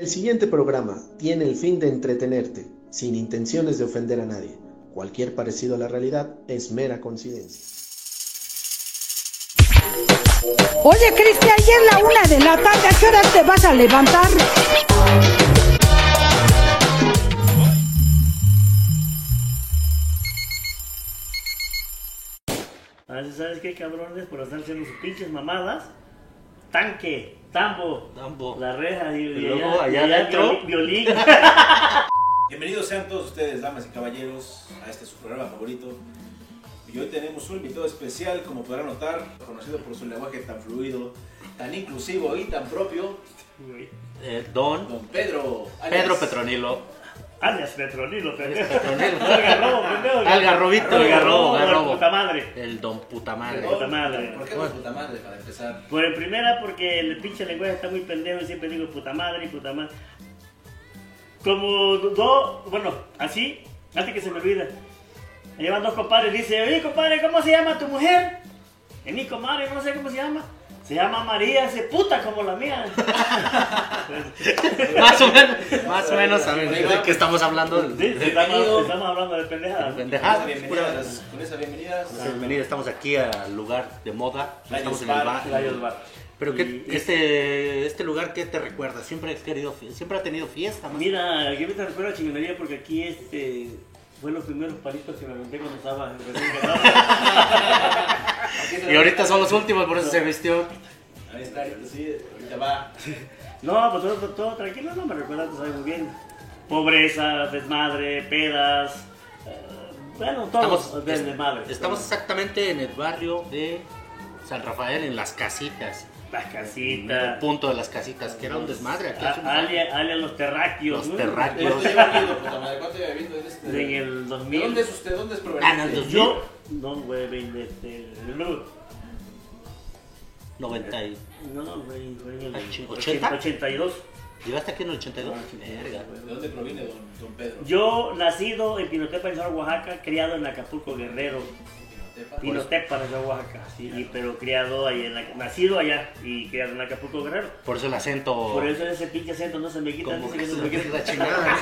El siguiente programa tiene el fin de entretenerte, sin intenciones de ofender a nadie. Cualquier parecido a la realidad es mera coincidencia. Oye, Cristian, ya es la una de la tarde. ¿A qué hora te vas a levantar? ¿sabes qué, cabrones? Por estar haciendo sus pinches mamadas. Tanque, tambo, Tambo. la reja y, y luego, allá adentro. violín. violín. Bienvenidos sean todos ustedes, damas y caballeros, a este su programa favorito. Y hoy tenemos un invitado especial, como podrán notar, conocido por su lenguaje tan fluido, tan inclusivo y tan propio, Eh, don don Pedro. alias- Pedro Petronilo. Alias Petronilo, pendejo. Petronilo. Algarrobo, pendejo. Algarrobito, algarrobo, algarrobo. Puta madre. El don puta madre. Don- Puta madre. ¿Por qué don puta madre, para empezar? Pues en primera porque el pinche lenguaje está muy pendejo y siempre digo puta madre y puta madre. Como dos, bueno, así, antes que se me olvida. Llevan dos compadres y dice, oye compadre, ¿cómo se llama tu mujer? Es mi comadre, no sé cómo se llama. Se llama María, ese puta como la mía. Más o menos, más o menos saben de qué estamos hablando. Sí, sí, estamos, estamos hablando de pendejadas. Con esa Pendejadas. bienvenida, las- con esa bienvenida, Bienvenido, estamos aquí al lugar de moda. Estamos en el Bar. Pero qué, Y- este, este lugar, ¿qué te recuerda? Siempre has querido, siempre ha tenido fiesta, ¿no? Mira, yo me te recuerdo a chingonería porque aquí este fue los primeros palitos que me aventé cuando estaba recién casado. Y ahorita son los últimos, por eso se vistió. Ahí está, sí, ahorita va. No, pues todo, todo tranquilo, no me recuerda, tú sabes muy bien. Pobreza, desmadre, pedas. eh, bueno, todo Estamos, del desmadre. estamos exactamente en el barrio de San Rafael, en las casitas. Las En el casitas. punto de las casitas, que era un desmadre. Aquí hace unos a- años. Alia, los terráqueos. Los terráqueos. ¿Cuánto lleva viviendo, puta madre? ¿Cuánto lleva viviendo en este? El ¿De 2000. dónde es usted? ¿Dónde es Ah, Yo, no, güey, veinte, este, no, 90 y... no, güey, en el Ah, ching- 80, 80. 82. ¿Llegaste aquí en el 82? Ah. Verga. ¿De dónde proviene don, don Pedro? Yo, nacido en Pinotepa, en Oaxaca, criado en Acapulco, Guerrero. Pinotepa. En Oaxaca, sí, y- pero criado ahí, en, Ac- nacido allá y criado en Acapulco, Guerrero. Por eso el acento... Por eso ese pinche acento no se me quita, dice que no se me quita. la chingada.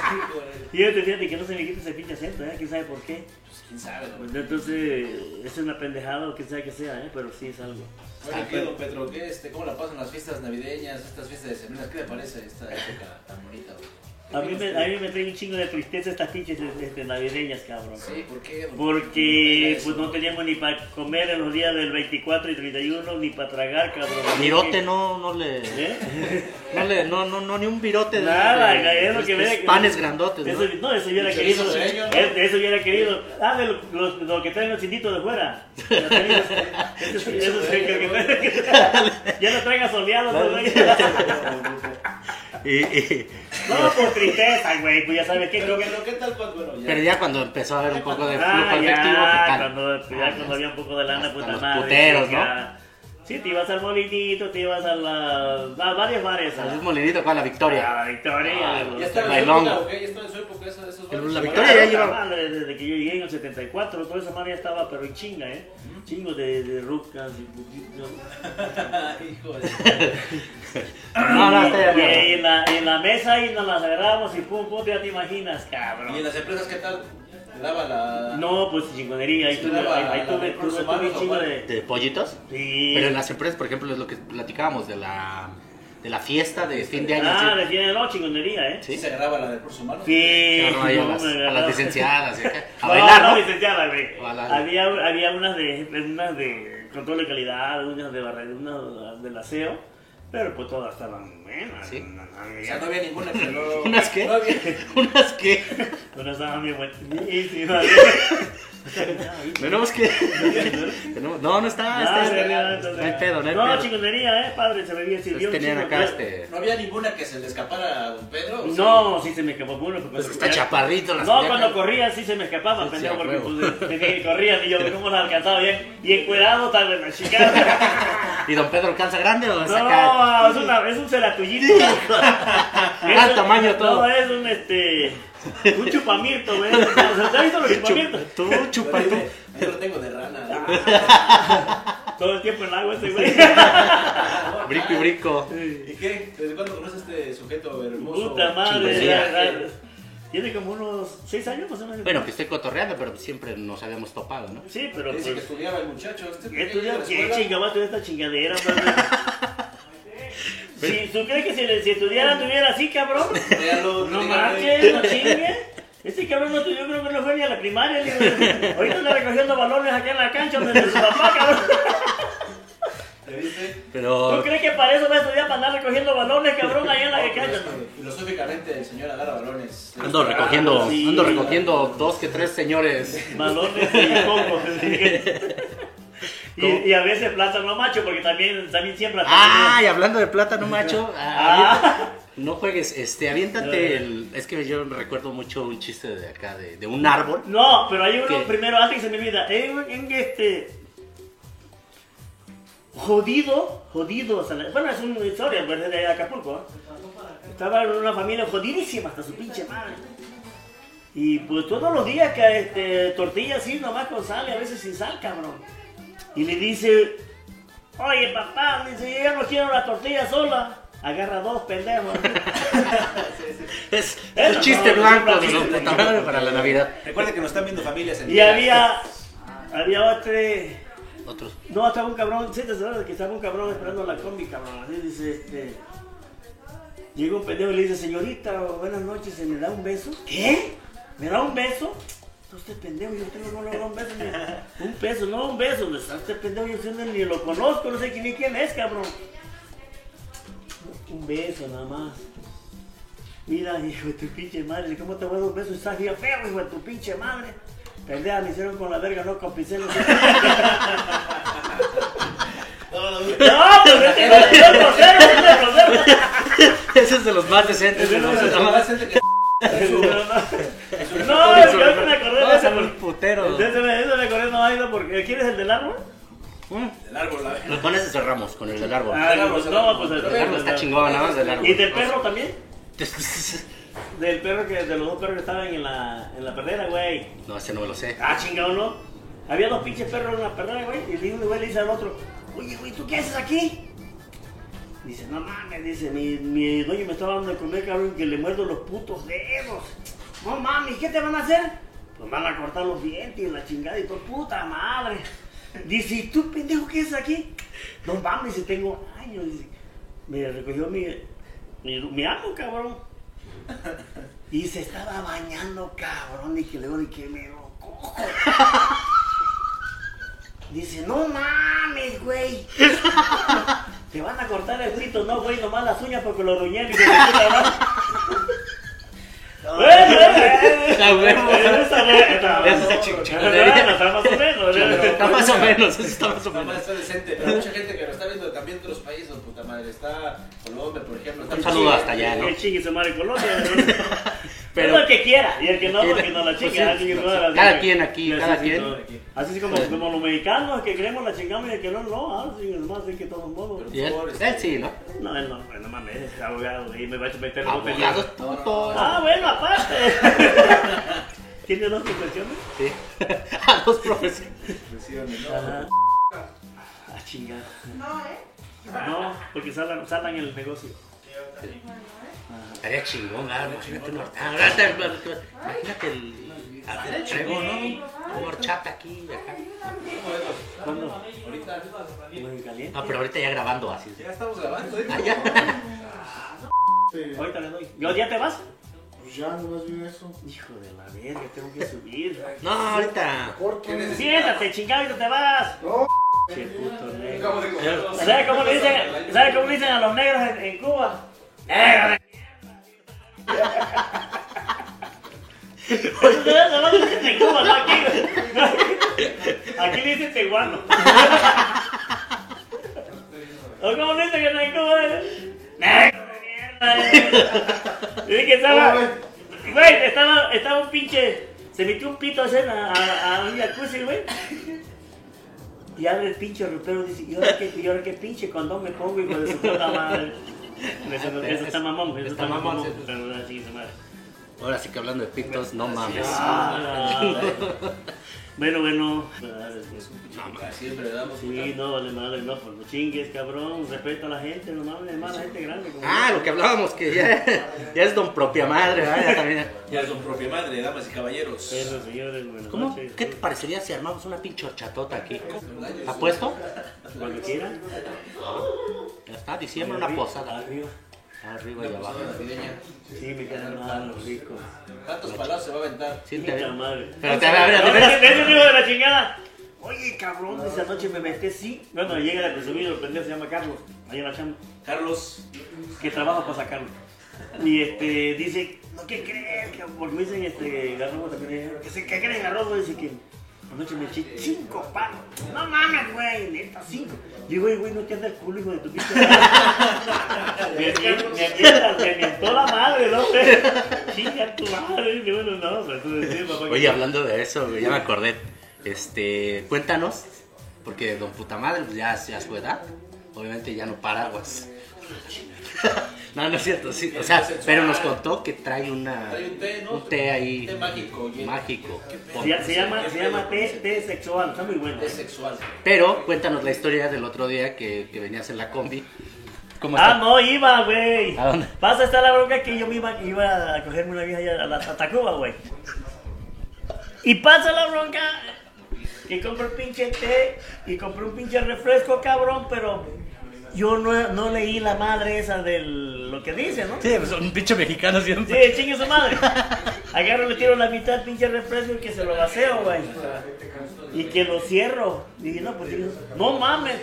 Fíjate, fíjate que no se me quita ese pinche acento, ¿eh? ¿Quién sabe por qué? Pues, ¿Quién sabe, Pues, entonces, eso es una pendejada o quién sabe que sea, ¿eh? Pero sí es algo. Oye, ¿qué, don Pedro? ¿Qué, este, ¿Cómo la pasan las fiestas navideñas, estas fiestas de semana? ¿Qué le parece esta época tan bonita, güey? A mí, me, a mí me trae un chingo de tristeza estas pinches este, navideñas, cabrón. Sí, ¿por qué? Porque pues no teníamos ni para comer en los días del 24 y 31, ni para tragar, cabrón. Virote no, no le... ¿Eh? No le... No, no, no, ni un virote. de- Nada, de- es lo de que hubiera Panes grandotes, ¿no? Eso, no, eso hubiera querido. es- Eso hubiera querido. Ah, de lo, lo- lo que traen los inditos de fuera. Eso sí, que- Ya no traigan soleados, no traigan- Y, y- No, por tristeza, güey, pues ya sabes qué. Pero, pero, ¿qué tal cuando, bueno, ya? pero ya cuando empezó a haber un poco de flujo Ah, efectivo, ¿qué ya, tal? cuando, ya Ah, cuando había un poco de lana, puta los madre. puteros, ya. Sí, te ibas al molinito, te ibas a, la, a varios bares. Al A, molinito con la a Victoria. la Victoria. Ah, a los- Ya está en su época, ¿ok? Ya está en su época esos, esos bares. la Victoria Ah, ya puta lleva- madre, desde que yo llegué en el 74, toda esa madre ya estaba, pero en chinga, ¿eh? Chingo de, de rucas y putitos. Hijo de... No, no, está y, ya y en, la, en la mesa y nos las agarramos y pum, pum, ya te imaginas, cabrón. ¿Y en las empresas qué tal? ¿Te daba la...? No, pues chingonería, ahí tuve, ahí, tuve, tuve, un chingo de... ¿De pollitos? Sí. Pero en las empresas, por ejemplo, es lo que platicábamos de la, de la fiesta de fin de año. Ah, ¿sí? de fin de no, chingonería, ¿eh? ¿Sí se agarraba la de recursos humanos? Sí. Claro, ahí a, no, las, a las licenciadas. A No, bailar, no, ¿no? licenciada, güey. Había, había unas de, unas de control de calidad, unas de barra, unas del aseo, pero pues todas estaban buenas. Sí. No, no, O sea, no había ninguna que no... ¿Unas qué? No había... Unas que... Unas estaban bien buenísimas. Tenemos que... No, no está. No, está no, no, no, no, hay pedo, no hay No, pedo. chingonería, eh, padre, se bebía, sirvió Entonces un tenían acá este... ¿No había ninguna que se le escapara a don Pedro? ¿O No, sí se me escapó uno. porque- Pues está chaparrito las No, cuando corría sí se me escapaba, Sí, pendejo, porque pues, corrían y yo, ¿cómo lo alcanzaba? Bien, y encuerado, tal vez, la chica. ¿Y don Pedro calza grande o es acá? No, es, una, es un celatuyito. Ah, tamaño todo. No, es un este. Un chupamirto, güey. ¿Te has visto los chupamirtos? Tú, tengo- Yo lo tengo de rana. Todo el tiempo en el agua ese güey. Brico y brico. ¿Y qué? ¿Desde cuándo conoces a este sujeto hermoso? Puta madre. Tiene como unos 6 años más o menos. Bueno, que estoy cotorreando, pero siempre nos habíamos topado, ¿no? Sí, pero Dice que pues. estudiaba el muchacho. Este pequeño Estudia, de la ¿qué escuela. chinga va a estudiar esta chingadera, madre? Si tú crees que si, le- si estudiara tuviera así, cabrón. No marches, no chingue. Este cabrón no estudió, creo que no fue ni a la primaria. Ahorita anda recogiendo balones acá en la cancha donde su papá, cabrón. ¿Ya viste? ¿Tú Pero crees que para eso va a estudiar para andar recogiendo balones, cabrón, ahí en la pero cancha? que Filosóficamente el señor agarra balones. ando recogiendo, sí. ando recogiendo dos que tres señores. Balones y cocos. y, y a veces plátano macho, porque también, también siempre Ah, y hablando de plátano macho, ah, Ah. no juegues, este, aviéntate el, es que yo recuerdo mucho un chiste de acá, de, de un árbol. No, pero hay uno primero, antes que se me olvida. En, en este. Jodido, jodido. bueno, es una historia pues, de Acapulco. ¿eh? Estaba en una familia jodidísima hasta su pinche madre. Y pues todos los días que este, tortilla así nomás con sal y a veces sin sal, cabrón. Y le dice, oye papá, dice, yo no quiero la tortilla sola. Agarra dos pendejos. Es, es chiste no, blanco, no, de los para la. Navidad. Recuerda que nos están viendo familias en Y había, había otro... No, estaba un cabrón, sí, te que estaba un cabrón esperando la combi, cabrón. Dice, este. Llega un pendejo y le dice, señorita, buenas noches, ¿se me da un beso? ¿Qué? ¿Me da un beso? Este pendejo, yo tengo no le da un beso, un beso, no un beso. ¿Dónde está este pendejo? Yo sé, ni lo conozco, no sé ni quién es, cabrón. Un beso nada más. Mira, hijo de tu pinche madre, ¿cómo te voy a dar un beso? Estás bien feo, hijo de tu pinche madre. Pendeja, me hicieron con la verga, no con pinceles. No, no, pues este es este es. Ese es de los más decentes. de No, los- no, no, más que- No, no, es que ahorita me acordé de ese. puteros. De ese me, ese me acordé, no ha ido porque. ¿Quieres el del árbol? Mm. El árbol, la Lo pones ese cerramos con el del árbol. Ah, el árbol, pues el no, árbol. pues el, El árbol está chingón, nada más del árbol. ¿Y del perro también? Del perro que, de los dos perros que estaban en la, en la perrera, güey. No, ese no me lo sé. Ah, chingado, ¿no? Había dos pinches perros en la perrera, güey. Y uno güey le dice al otro, oye, güey, ¿tú qué haces aquí? Dice, no mames, dice, mi, mi dueño me estaba dando de comer, cabrón, que le muerdo los putos dedos. No mames, ¿qué te van a hacer? Pues van a cortar los dientes y la chingada y todo, puta madre. Dice, ¿y tú, pendejo, qué haces aquí? No mames, tengo años. Dice, me recogió mi, mi, mi amo, cabrón. Y se estaba bañando, cabrón, y que luego de que me lo cojo. Dice, no mames, güey. Te van a cortar el pito, no, güey, nomás las uñas porque lo ruñé. Dice, puta madre. Bueno, eh, Está bueno. eh, está bueno, está más o menos. Está más o menos, está más o menos. está decente, pero mucha gente que lo está viendo también de otros países, oh, puta madre. Está Colombia, por ejemplo. Está Un saludo hasta allá, ¿no? Que chingue su madre Colombia. Pero- el que quiera, y el que no, porque no la Pues sí, así que no, Cada quien aquí, cada sí, quien. Así como, como los mexicanos que creemos la chingamos y el que no, no, ah, sí, nomás es que de todos modos. Él, él sí, ¿no? No, él no, no mames, es abogado y me va a meter en putos. Ah, bueno, aparte. ¿Tiene dos profesiones? Sí. A dos profesiones. Presiones, ¿no? Ah, chingada. No, ¿eh? No, porque salgan, salgan en el negocio. Estaría chingón, ah, imagínate una horchata. Imagínate el. el trego, ¿no? Una horchata aquí, acá. ¿Cuándo? Ahorita Muy caliente. No, pero ahorita ya grabando así. ya estamos grabando, ¿eh? Ah, ya. Ahorita le doy. ¿Yo ya te vas? Pues ya, nomás vi eso. Hijo de la verga, tengo que subir. No, ahorita. Corto. Siéntate, chingado, y no te vas. No, Qué puto negro. ¿Sabes cómo le dicen, ¿sabe cómo le dicen a los negros en, en Cuba? Negro de Eso se no le dicen en Cuba, no aquí. Aquí le dicen teguano. ¿O cómo le dicen que en Cuba? Negro que estaba... Güey, estaba, estaba un pinche... Se metió un pito a hacer a, a, a un jacuzzi, güey. Y abre el pinche ropero y dice, ¿y ahora qué, y ahora qué pinche condón me pongo, hijo de su puta madre? Eso, eso está mamón, eso está Está mamón, mamón. sí. Pero así se madre. Ahora sí que hablando de pitos, no mames. Ah, Bueno, bueno. Siempre le damos Sí, no, vale madre, no, pues no chingues, cabrón. Respeto a la gente, no mames, más la gente grande. como Ah, yo. lo que hablábamos, que ya, ya es don propia madre, ¿verdad? Ya también. Ya es don propia madre, damas y caballeros. Bueno, señores, buenas ¿Cómo? noches. ¿Qué te parecería si armamos una pinche horchatota aquí? ¿Apuesto? Cuando quieran. Ya está, diciembre una posada. Arriba. Arriba y abajo. Navideña. Sí, me quedan malos, ricos. ¿Cuántos palazos se va a aventar? Sí, te- madre. Pero te- a ver, te digo de la chingada. Oye, cabrón, esa noche me metí así. Bueno, llega el presumido, el pendejo se llama Carlos, ahí en la chamba, Carlos, que trabaja para sacarlo. Y este, dice, no, ¿qué crees? que- Porque me dicen, este, Garrobo también, que se que creen Garrobo, dice que anoche me eché cinco palos. No mames, güey, neta, cinco. Digo, güey, güey, no te anda el culo, hijo de tu pinche madre. Me me la madre, ¿no? güey? Chinga tu madre. Y bueno, no, pero que- Oye, hablando de eso, güey, ya me acordé. Este, cuéntanos, porque don puta madre pues ya, ya su edad, obviamente ya no paraguas. no, no es cierto, sí, o sea, pero nos contó que trae una Trae un té, ¿no? un té ahí Té mágico, mágico. Se, se llama, se llama té, té sexual, está muy bueno. Es sexual. Pero cuéntanos la historia del otro día que, que venías en la combi. ¿Cómo Ah, no, iba, güey. ¿A dónde? Pasa está la bronca que yo me iba, iba a cogerme una vieja allá a la a Tacuba, güey. Y pasa la bronca que compré un pinche té y compré un pinche refresco, cabrón, pero yo no, no leí la madre esa de lo que dice, ¿no? Sí, pues un pinche mexicano siempre. Sí, chingue su madre. Agarro, le tiro la mitad pinche refresco y que se lo vaceo, güey. Y que lo cierro. Y dije, no, pues digo, no mames.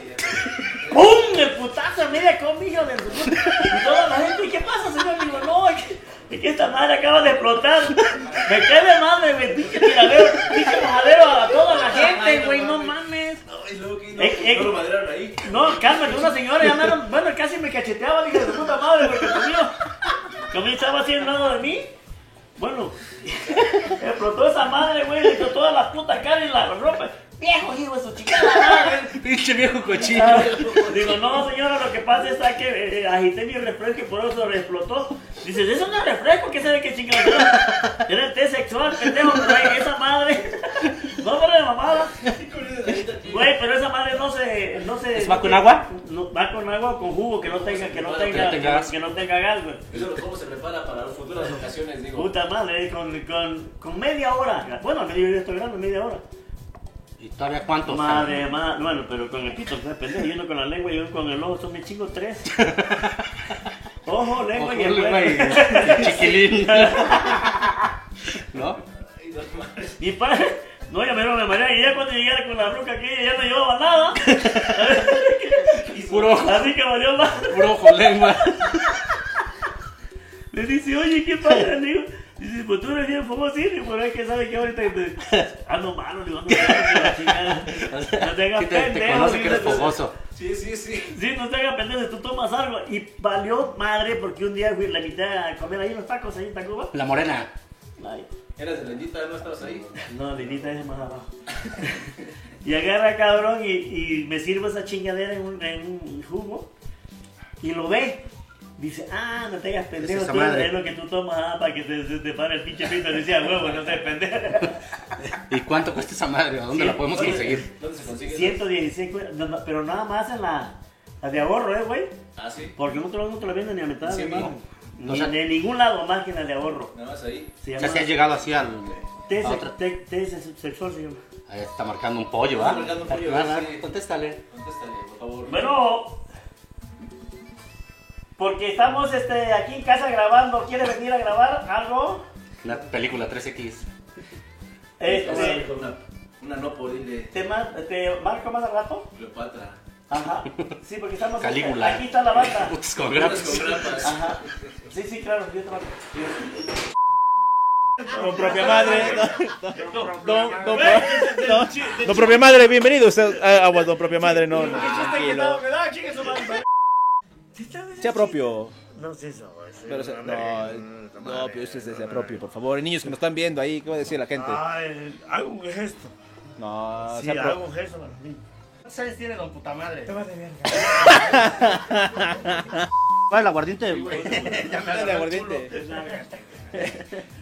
¡Pum! El putazo, media combi, hijo de. Y toda la gente, ¿qué pasa, señor? Digo, no, es que esta madre acaba de explotar. Me cae de madre, me pinche tiradero, pinche majadero a toda la gente, güey, no mames. No, y luego que no, Eh, eh. no lo maderaron ahí. No, cálmate, una señora ya andaron- bueno, casi me cacheteaba, dije, de su puta madre, porque conmigo, conmigo estaba así al lado de mí. Bueno, explotó esa madre, güey, le dio toda la puta cara y la ropa. Viejo, hijo de su chica madre. Pinche viejo cochino. Ah, Digo, no, señora, lo que pasa es que eh, agité mi refresco y por eso explotó. Dices, eso no es refresco, ¿qué sabe qué chingada era? Era el té sexual, pendejo, güey, esa madre. No, pero de mamada. Güey, pero esa madre no se, no se. ¿Es va con agua? No, va con agua o con jugo, que no tenga, que no Que tenga, no que no tenga gas, güey. Eso cómo se prepara para futuras ocasiones, digo. Puta madre, con, con, con media hora. Bueno, que yo estoy grande, media hora. ¿Y todavía cuántos? Madre, madre, bueno, pero con el pito, pues, pendejo, yo no con la lengua, yo con el ojo, son me chingo tres. Ojo, lengua y el Ojo, lengua y- y chiquilín. ¿No? Y pa, no, ya me lo me mareé, y ya cuando llegara con la bruca aquí, ya no llevaba nada. Puro ojo, Así que valió más. puro ojo lengua. Le dice, oye, ¿qué pasa? Le digo, dice, pues tú eres bien famoso, sí, pero es que sabe que ahorita te- ando malo, le digo, ando malo, la. No te hagas Sí, te, te pendejo, conoce que eres fogoso. Sí, sí, sí. Sí, no te hagas pendejo, tú tomas algo. Y valió madre porque un día fui, la invité a comer ahí unos tacos ahí en Tacuba. La morena. Ay, Eras de lendita, no estabas ahí. no, Lilita es más abajo. y agarra cabrón y, y me sirve esa chingadera en un, en un jugo. Y lo ve. Dice, ah, no te hagas pendejo, esa tú, madre. es lo que tú tomas ah, para que te, se te pare el pinche pito. Le decía, huevo, no te pendejo. ¿Y cuánto cuesta esa madre? ¿A dónde Sí, la podemos oye, conseguir? ¿Dónde se consigue? 116, güey, no, no, pero nada más en la, la de ahorro, ¿eh, güey? Ah, sí. Porque no te, lo, no te lo venden ni a mitad, Sí, hermano. No. Ni O sea- de ningún lado más que en la de ahorro. Nada más ahí. Se O llama sea, si has llegado así al... se- té- té se- sexual, se llama. Ahí está marcando un pollo, ¿va? Está marcando un pollo, sí. Contéstale. Contéstale, por favor. Bueno, porque estamos este, aquí en casa grabando. ¿Quiere venir a grabar algo? La película 3X. Este, Una, una no por dile ¿te, ma- ¿Te marco más al rato? Cleopatra. Ajá. Sí, porque estamos. Calígula. Aquí está la banda. Putas con Grapas. Ajá. Sí, sí, claro, yo te marco. Don propia madre. Don, don, don, don- don propia madre, bienvenido usted a Aguas, don propia madre, no, no. Sea propio. No sé eso. eso. Pero, no, no, pero usted sea propio, por favor. Niños que nos están viendo ahí, ¿qué va a decir la gente? Ay, hago un gesto. No, Sí, hago un gesto para mí. ¿Cuántos años tiene don puta madre? Te vas de verga. ¿Cuál el aguardiente? Dale, aguardiente.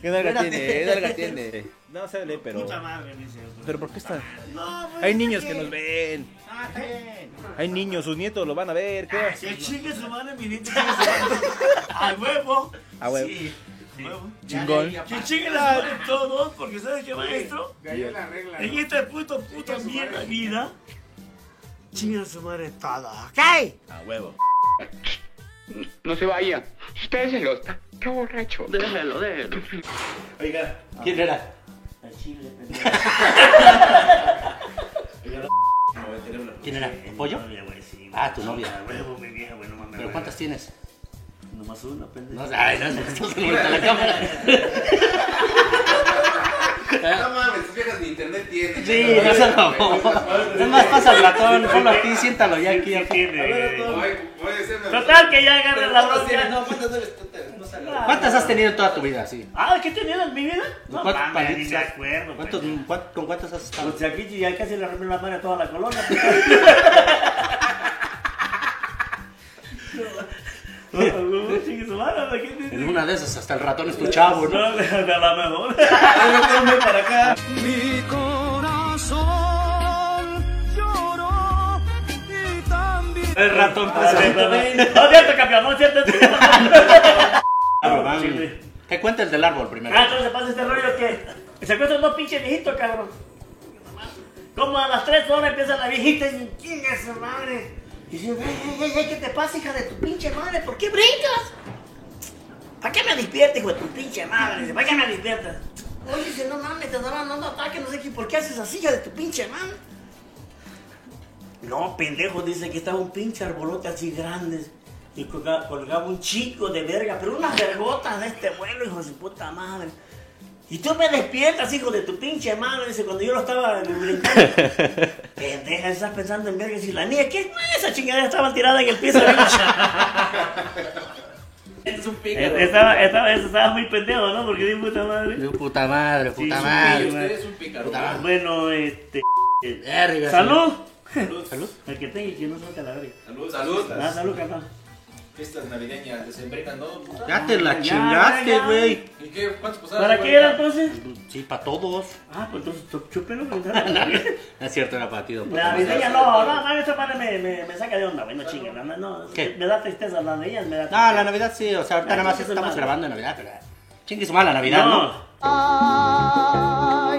¿Qué nalga tiene? ¿Qué nalga tiene? No se lee, pero. Puta madre, dice. ¿Pero por qué está? No, pues, Hay niños que nos ven. Ah, ¿qué? Hay niños, sus nietos lo van a ver. ¿Qué? Que chingue su madre, mi nieto, chingue su madre. A huevo. A huevo. Sí, a huevo. Chingón. Que chingue la madre todos, porque ¿sabes qué, maestro? Cayó la regla. En esta puta, puta mierda vida, chingue su madre toda, ¿ok? A huevo. No se vaya. Espéreselo. Qué borracho. Déjelo, déjelo. Oiga, ¿Quién era? Al chile, oiga, no ¿Quién era? ¿Tu pollo? novia, güey, sí. Ah, tu novia. A huevo, mi vieja, güey, no mames. ¿Pero cuántas tienes? Nomás una, pendejo. No, ay, no, no, cámara. No mames, tus viejas ni internet tienen. Sí, no se lo Es más, pasa el ratón, ponlo aquí, siéntalo ya aquí. ¿Qué tiene. Total, que ya agarre la ¿Cuántas bronca. No, ¿cuántas? No. ¿Cuántas has tenido en toda tu vida? Sí. Ah, ¿qué tenía en mi vida? No ¿Cuántos mames, ni me acuerdo. ¿Cuántos- pendejo. cuán- ¿Con cuántos has estado? Pues aquí ya casi le rompí la madre a toda la colonia. No, chingue su madre, ¿de qué te- En una de esas, hasta el ratón es tu chavo, ¿no? No, de, de la mejor. para acá. El ratón pues, No, cierto, campeón, no, cierto. es cierto. Ah, güey. ¿Qué cuenta el del árbol primero? Ah, entonces pasa este rollo que se acuestan dos pinches viejitos, cabrón. Como a las 3 horas empieza la viejita y dice, chinga su madre. Y dice, "Ey, ey, ey, ¿qué te pasa, hija de tu pinche madre? ¿Por qué brincas? ¿Para qué me despiertas, hijo de tu pinche madre? ¿para qué me despiertas? Oye, dice, no mames, te darán dando ataque, no sé qué, ¿por qué haces así, hija de tu pinche madre? No, pendejo, dice que estaba un pinche arbolote así grande. Y colga- colgaba un chico de verga, pero unas vergotas de este vuelo, hijo de su puta madre. Y tú me despiertas, hijo de tu pinche madre, dice, cuando yo lo estaba brincando. Pendeja, estás pensando en verga. Y la niña, ¿qué? Esa chingadera estaba tirada en el piso. Este es un pícaro. estaba, estaba, estaba muy pendejo, ¿no? Porque di puta madre. Digo, puta madre, puta Sí, madre. Usted es un pícaro. Bueno, este. Verga, ¡Salud! Salud. Salud. El que tenga y que no salga la verga. Salud. Salud. Ah, salud, carnal. Fiestas navideñas, desembrinan, ¿no? puta? Ya te la chingaste, güey. ¿Y qué? ¿Cuántos posadas? ¿Para qué era entonces? Sí, para todos. Ah, pues entonces chúpelo. pues, No, no es cierto, era para ti, La navideña no, no, no, esa madre me, me, me saca de onda, güey, no chingue, no, no, ¿Qué? me da tristeza, las navideñas me da No, tristeza. la Navidad sí, o sea, ahorita Ah, nada más estamos grabando en Navidad, pero. Chingue su madre la Navidad, ¿no? No,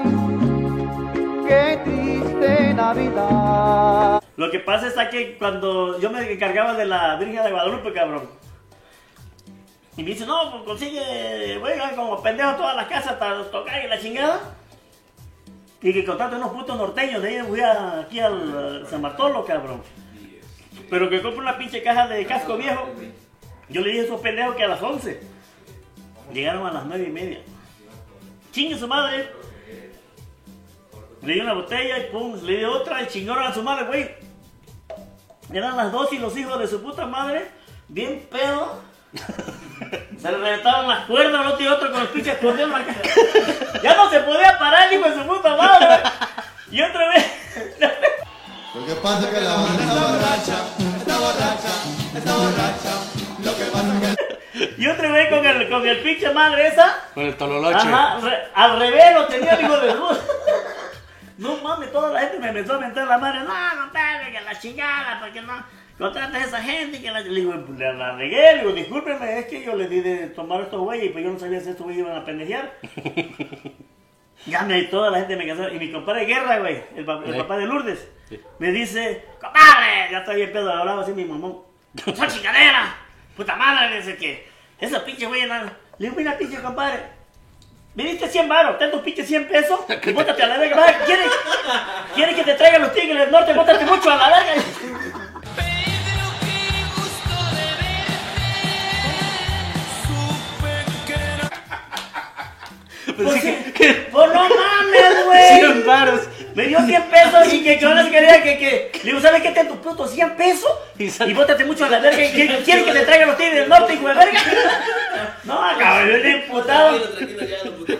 Qué triste Navidad. Lo que pasa es que cuando yo me encargaba de la Virgen de Guadalupe, cabrón, y me dice, no, pues consigue, güey, como pendejo todas las casas, hasta tocar y la chingada, y que contrate unos putos norteños, de ahí a- aquí al San Bartolo, cabrón, pero que compre una pinche caja de casco viejo, yo le dije esos pendejos que a las 11, llegaron a las 9 y media, chingue su madre, le di una botella y pum, le di otra y chingaron a su madre, güey. Eran las dos y los hijos de su puta madre, bien pedo. Se le reventaron las cuerdas al otro y otro con los pinches escondidos en la cara. Ya no se podía parar, hijo de su puta madre. Y otra vez. Lo que pasa es que la banda está borracha, está borracha, está borracha. Lo que pasa es que Y otra vez con el, con el pinche madre esa. Con el tololoche. Ajá, re- al revés lo tenía el hijo de su. No mames, toda la gente me empezó a mentar la madre. No, compadre, que la chingada, porque no contratas a esa gente. Que la... Le digo, pues, le la regué, le digo, discúlpeme, es que yo le di de tomar estos güeyes, pues yo no sabía si estos güeyes iban a pendejear. ya me, toda la gente me cansó. Y mi compadre Guerra, güey, el, pa- el papá de Lourdes, Sí. me dice, compadre, ya estoy bien pedo, hablaba así mi mamón. ¡Son chingadera! Puta madre, dice que esa pinche güey, nada. Le digo, mira, pinche compadre. Me diste 100 baros, ten tus pinches 100 pesos y bótate a la verga. Va, ¿Quieres, ¿Quieres que te traigan los tigres del norte? Bótate mucho a la verga. Pues, sí, pues no mames, güey. 100 varos. Me dio 100 pesos y que que sí quería que, que. Le digo, ¿sabes qué? Ten tus putos 100 pesos Y bótate mucho a la verga. ¿Y quieres que te traigan los tigres del norte, hijo de verga? No, cabrón, imputado. Puto,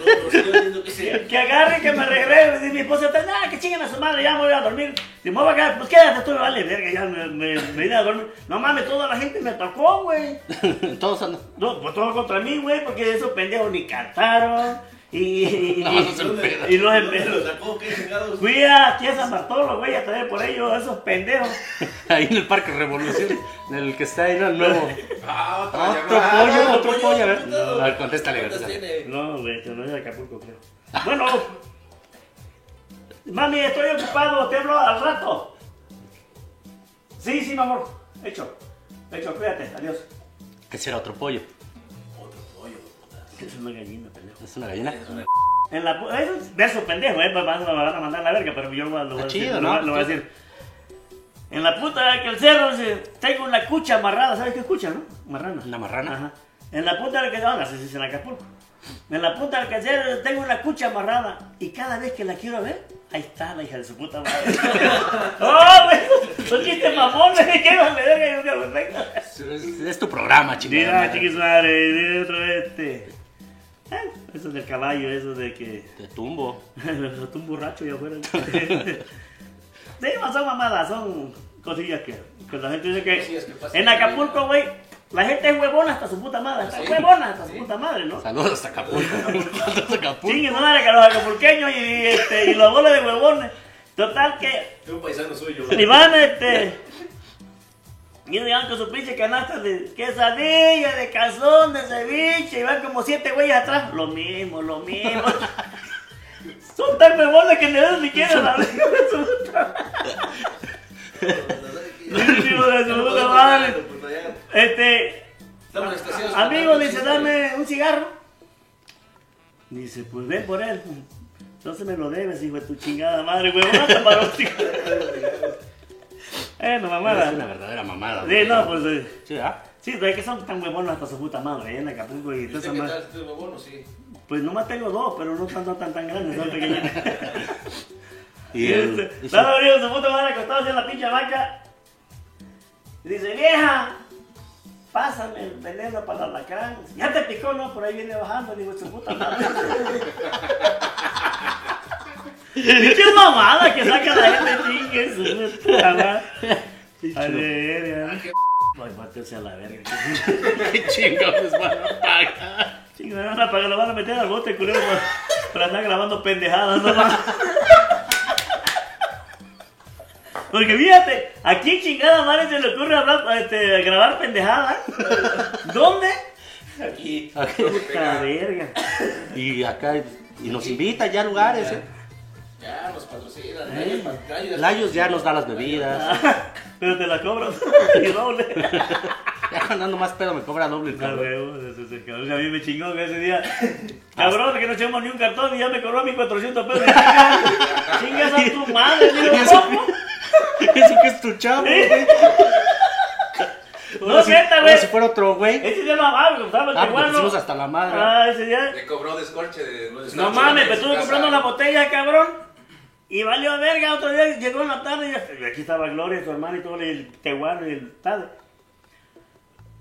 no, no, que agarre, que me regrese. Y mi esposa está, nada, que chinguen a su madre, ya me voy a dormir. Si me voy a quedar, pues quédate tú, me vale verga, ya me, me, me vine a dormir. No mames, toda la gente me tocó, güey. Todos andan. No, pues todo contra mí, güey, porque esos pendejos ni cantaron. Y, más hacen y, pedo. y los ¿Lo empe- sacó? ¿Qué chingados? Fui aquí a San Bartolo, güey, a traer por ellos a esos pendejos. Ahí en el Parque Revolución, en el que está ahí, ¿no? El nuevo. Ah, otra Otro pollo, otro pollo, pollo. A ver, diputado. a ver, contéstale. No, güey, no es de Acapulco, creo. Bueno, mami, estoy ocupado, te hablo al rato. Sí, sí, mi amor, hecho. Hecho, cuídate, adiós. Ese era otro pollo. Es una gallina, pendejo. ¿Es una gallina? En la, pu- eso es verso pendejo, eh, me van, a mandar a la verga, pero yo lo, voy a- lo voy a Está decir. chido, lo, ¿no? voy a- lo voy a decir. En la puta que el cerro tengo una cucha amarrada, ¿sabes qué es cucha, no? Marrana. ¿Una marrana? Ajá. En la punta del que no, no sé si es en Acapulco. En la punta del calzero tengo una cucha amarrada y cada vez que la quiero ver, ahí está la hija de su puta madre. ¡Oh, güey! Son chistes mamones, ¿qué vale verga? Es, es tu programa, chingada. Mira, chiquis madre, mira otro este. Eso del caballo, eso de que. Te tumbo. Está un borracho allá afuera. Sí, no son mamadas, son cosillas que, que la gente dice que que. pasan En en Acapulco, güey, la gente es huevona hasta su puta madre. Está huevona hasta su puta madre, ¿no? Saludos hasta Acapulco. Saludos a Acapulco. Chingue su madre que los acapulqueños y, y, este, y los boles de huevones. Total que. Es un paisano suyo. Y van, este. Y llegan con su pinche canasta de quesadilla, de calzón, de ceviche, y van como siete güeyes atrás. Lo mismo, lo mismo. Son tan huevones que ni ni quieren la verga de su puta Hijo de su puta madre. Este, estacionados. amigo, dice, dame un cigarro. Dice, pues ven por él. Entonces me lo debes, hijo de tu chingada madre. Hasta para un cigarro. Eh, no, mamada. Es una verdadera mamada. Sí, no, pues. eh, Sí, ¿ah? Sí, pero es que son tan huevones hasta su puta madre, ¿eh? en Acapulco y ¿Y toda usted esa qué madre. tal? ¿Usted es huevón o sí? Pues nomás tengo dos, pero no están tan, tan grandes, son pequeños. Y el- y su- Estaba abriendo su puta madre acostado en la pinche vaca. Y dice, vieja, pásame el veneno para el alacrán. Ya te picó, ¿no? Por ahí viene bajando, digo, su puta madre. Qué mamada que saca la gente, chingue su puta madre. A ver, qué Ay, a la verga. ¿Qué chingados van a pagar? Chingue, me van a pagar, lo van a meter al bote, culero, para, para andar grabando pendejadas, no. Porque fíjate, ¿a quién chingada madre se le ocurre hablar, este, grabar pendejadas? ¿Dónde? Aquí. Puta verga. Y acá, y nos invita ya a lugares, ¿eh? Ya nos patrocinan. Gallos. Layos ya nos da las bebidas. Pero te la cobro. Y doble. Ya andando más pedo me cobra doble el cabrón. el. A mí me chingó que ese día. Cabrón, que no echamos ni un cartón y ya me cobró mis 400 pesos. Chingas a tu madre, digo, ¿Y eso ¿cómo? Eso que es tu chavo, güey. No, neta, güey. si fuera otro güey. Ese día no amaba, estaba el Ah, pusimos hasta la madre. Ah, ese día. Le cobró descorche de. No mames, pero estuve comprando la botella, cabrón. Y valió verga, otro día llegó en la tarde y aquí estaba Gloria, su hermano y todo, el teguano y el padre.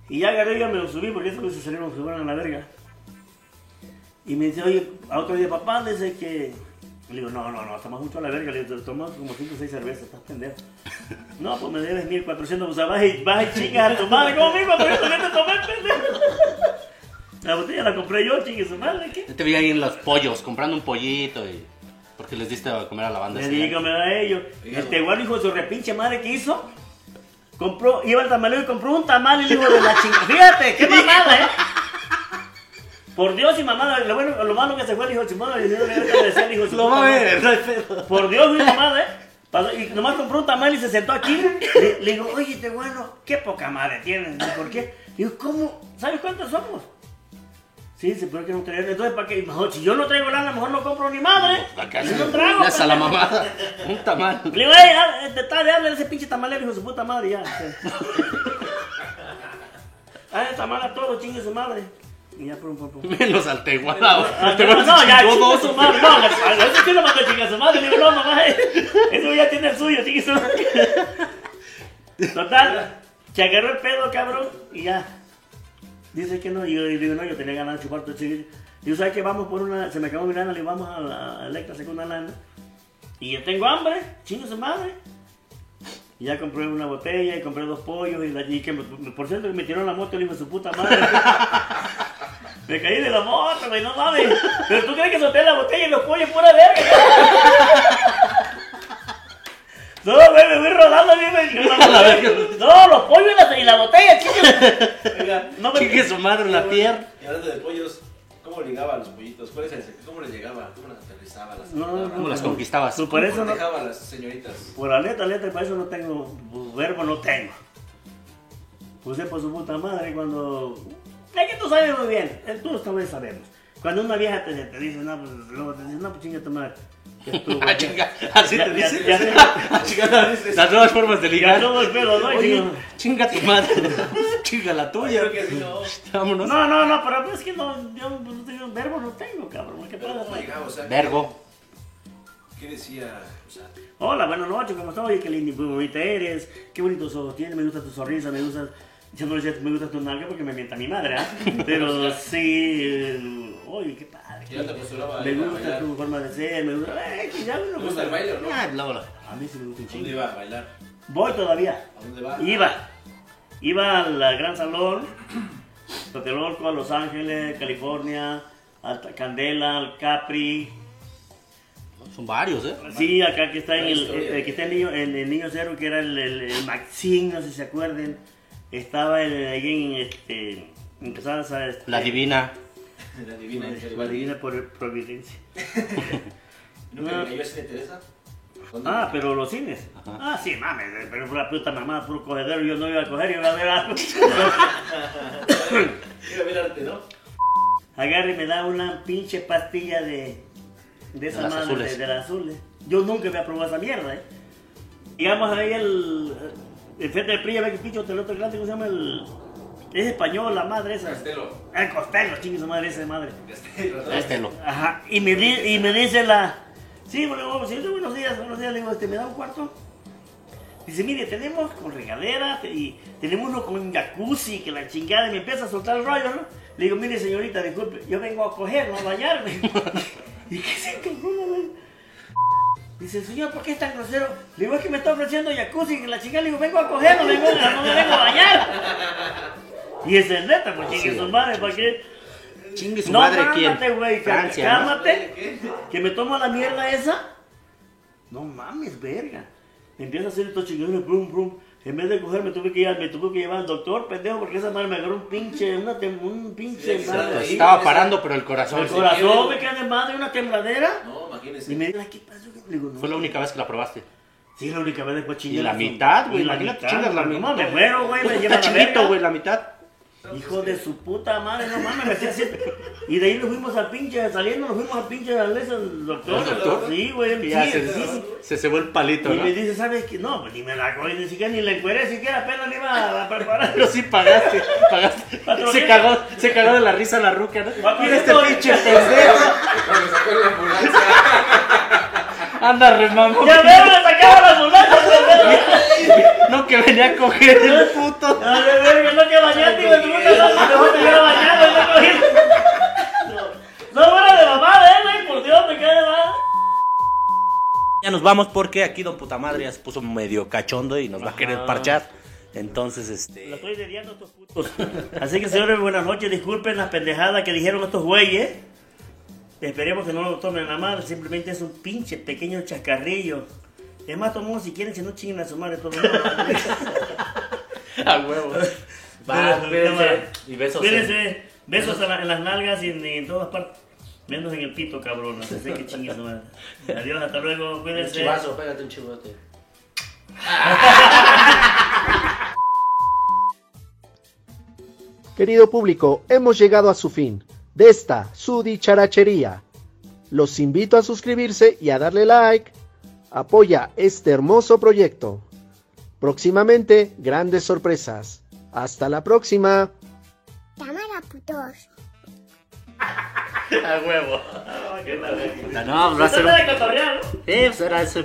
Y ya agarré y me lo subí porque esos se salieron, se fueron a la verga. Y me dice, oye, a otro día, papá, dice que... Le digo, no, no, no, tomas mucho a la verga. Le digo, tomas como 5 o 6 cervezas, estás pendejo. No, pues me debes 1400, o sea, vas y, vas y chingas a tu madre. ¿Cómo 1400 que te tomé, pendejo? La botella la compré yo, chingue su madre, ¿qué? Yo te vi ahí en los pollos, comprando un pollito y... Porque les diste a comer a la banda. Le ese digo, día. me da ellos. El teguano, hijo de su repinche madre, ¿qué hizo? Compró, iba al tamalero y compró un tamal el hijo de la chingada. Fíjate, qué mamada, ¿eh? Por Dios y mamada, lo, bueno, lo malo que se fue el hijo de su madre, y le decía el hijo de su Lo va a ver, no hay pedo. Por Dios y mamada, ¿eh? Pasó- Y nomás compró un tamal y se sentó aquí. Le, le digo, oye, teguano, qué poca madre tienes. ¿Por qué? Digo, ¿cómo? ¿Sabes cuántos somos? Sí, se puede que no traer. Entonces, ¿para qué? Mejor, si yo no traigo lana, mejor no compro ni madre. Acá Yo sí. no traigo. Ya la mamada. Un tamal. Le digo, ey, ah, de tarde, háblale a ese pinche tamalero, hijo de su puta madre, ya. Ah, ese tamal a todo, chingue su madre. Y ya, pum, pum, pum. Menos al teguana no, ya, chingue su madre. No, a ese sí lo mandó a chingar su madre. Digo, no, mamá, eh, eso ya tiene el suyo, chingue su madre. Total, se agarró el pedo, cabrón, y ya. Dice que no, y yo digo, no, yo tenía ganas de chupar tu chiquillo. Digo, ¿sabes qué? Vamos por una, se me acabó mi lana, le vamos a la Electra, saco una lana. Y yo tengo hambre, chingo su madre. Y ya compré una botella y compré dos pollos y, la, y que me- por cierto que me tiró la moto el hijo de su puta madre. me caí de la moto, güey, no mames. Pero tú crees que solté la botella y los pollos pura verga. No, güey, me voy rodando bien. No, los pollos y la, y la botella, chingue. No me Chingue su madre en la pierna. y hablando de pollos, ¿cómo ligaba a los pollitos? ¿Cuál es el secreto? ¿Cómo les llegaba? ¿Cómo las aterrizaba? Las No? ¿Cómo las conquistabas? Pues por eso ¿Cómo no. dejaba a las señoritas? Por la letra, letra, para eso no tengo. pues, Verbo no tengo. Puse por su puta madre cuando. Es que tú sabes muy bien. Tú también sabemos. Cuando una vieja te, te dice, no, pues luego te dice, no, pues chinga tu madre. Ah, chinga, así te dice. Ah, Las nuevas formas de ligar. todo el pelo, ¿no? Oye, digo, chinga tu madre. Chinga la tuya. Creo que sí, no. Vámonos. No, no, no, pero es que no, yo pues, no tengo, verbo no tengo, cabrón. ¿Qué pasa? ¿cómo llegaba? O sea, Vergo. ¿qué decía? O sea, Hola, buenas noches, ¿cómo estás? Oye, qué linda y muy bonita eres, qué bonitos ojos tienes, me gusta tu sonrisa, me gusta... Yo no le decía, me gusta tu nalga porque me mienta mi madre, ¿ah? Pero sí, eh, oye, qué padre. ¿Y no te postulaba a Me a gusta tu forma de ser, me gusta... Eh, que ya ¿Te gusta el baile o no? Ah, luego. A mí sí me gusta un ¿Dónde chingo. iba a bailar? Voy todavía. ¿A dónde va? Iba. Iba al Gran Salón, Tlatelolco, a Los Ángeles, California, a Candela, al Capri, Son varios, ¿eh? Sí, acá que está en el, historia. eh, que está el niño, en el niño cero, que era el, el, el Maxine, no sé si se acuerden. Estaba el, ahí en este. En Casas, este, La divina. La divina. La divina por Providencia. ¿Nunca le cayó así de Teresa? ¿Dónde? Ah, pero los cines. Ah, sí, mames, pero fue la puta mamá, puro cogedero. Yo no iba a coger, yo iba a ver algo. Iba a ver arte, ¿no? Agarre y me da una pinche pastilla de. De esa De madre, azules. de, de las azules. Yo nunca había probado esa mierda, eh. Llegamos ahí el. El frente del PRI, a ver que pinche el otro grande, ¿cómo se llama? El. Es español, la madre esa. Castelo. El Costello, chingue su madre, esa madre. Este lo. Ajá, y me, di- y me dice la. Sí, bueno, buenos días, buenos días. Le digo, este, ¿me da un cuarto? Dice, mire, tenemos con regadera y tenemos uno con jacuzzi, que la chingada, y me empieza a soltar el rollo, ¿no? Le digo, mire, señorita, disculpe, yo vengo a coger, no a bañarme. ¿Y qué se güey? Dice, señor, ¿por qué es tan grosero? Le digo, es que me está ofreciendo jacuzzi, que la chingada, le digo, vengo a coger, no, vengo, no me vengo a bañar. Y ese es neta, pues chingue su madre, ¿para qué? Chingue su No, madre, cálmate, ¿quién? güey, cá- Francia, ¿no? cálmate. Que me tomo la mierda esa. No mames, verga. Empieza a hacer estos chingados, brum, brum. En vez de coger, me tuve que llevar, me tuve que llevar al doctor, pendejo, porque esa madre me agarró un pinche, una tem- un pinche Sí, madre. Estaba parando, pero el corazón. El sí. corazón me queda de madre, una tembladera. No, imagínese. Y me dice, ¿qué pasó? Le digo, no. Fue la única vez que la probaste. Sí, la única vez después chingué. Y la mitad, güey, Y la imagínate, mitad, chingas la mitad. No, me muero, güey, me Pues lleva la chiquito, güey, la mitad. Hijo de su puta madre, no mames, me hacía así. Y de ahí nos fuimos al pinche, saliendo nos fuimos al pinche al doctor. ¿Al doctor? Sí, güey. Y ya sí, se, sí. se cebó el palito, Y ¿no? me dice, ¿sabes qué? No, pues ni me la cogí, ni siquiera ni la encueré, siquiera apenas le iba a preparar. Pero sí pagaste, pagaste. Se cagó, se cagó de la risa la ruca, ¿no? Mira este pinche pendejo. Cuando sacó la ambulancia. Anda remando. Ya veo, me sacaron la ambulancia. No, que venía a coger el puto. A ver, verga, no que bañaste, puta madre, mejor te bañado, no cogí. No, no, bueno, de mamada, eh, güey, por Dios, me quedé de mal. Ya nos vamos porque aquí don puta madre ya se puso medio cachondo y nos va a querer parchar. Entonces, este. estoy dediando a estos putos. Así que, señores, buenas noches. Disculpen las pendejadas que dijeron estos güeyes. Esperemos que no lo tomen a mal. Simplemente es un pinche pequeño chascarrillo. Es más, tomamos si quieren, si no chinguen a su madre todo el mundo. A huevo. Va, cuídense. Y besos. Cuídense. Besos en, la- en las nalgas y en, en todas partes. Menos en el pito, cabrón. Así que chinguen a su madre. Adiós, hasta luego. Un Cuídense. chivazo, pégate un chivote. Querido público, hemos llegado a su fin de esta su dicharachería. Los invito a suscribirse y a darle like. Apoya este hermoso proyecto. Próximamente, grandes sorpresas. Hasta la próxima. Cámara, putos. A huevo. Qué la verga. No, va a ser Esto un- era de cotorrear, ¿no? Sí, pues era ese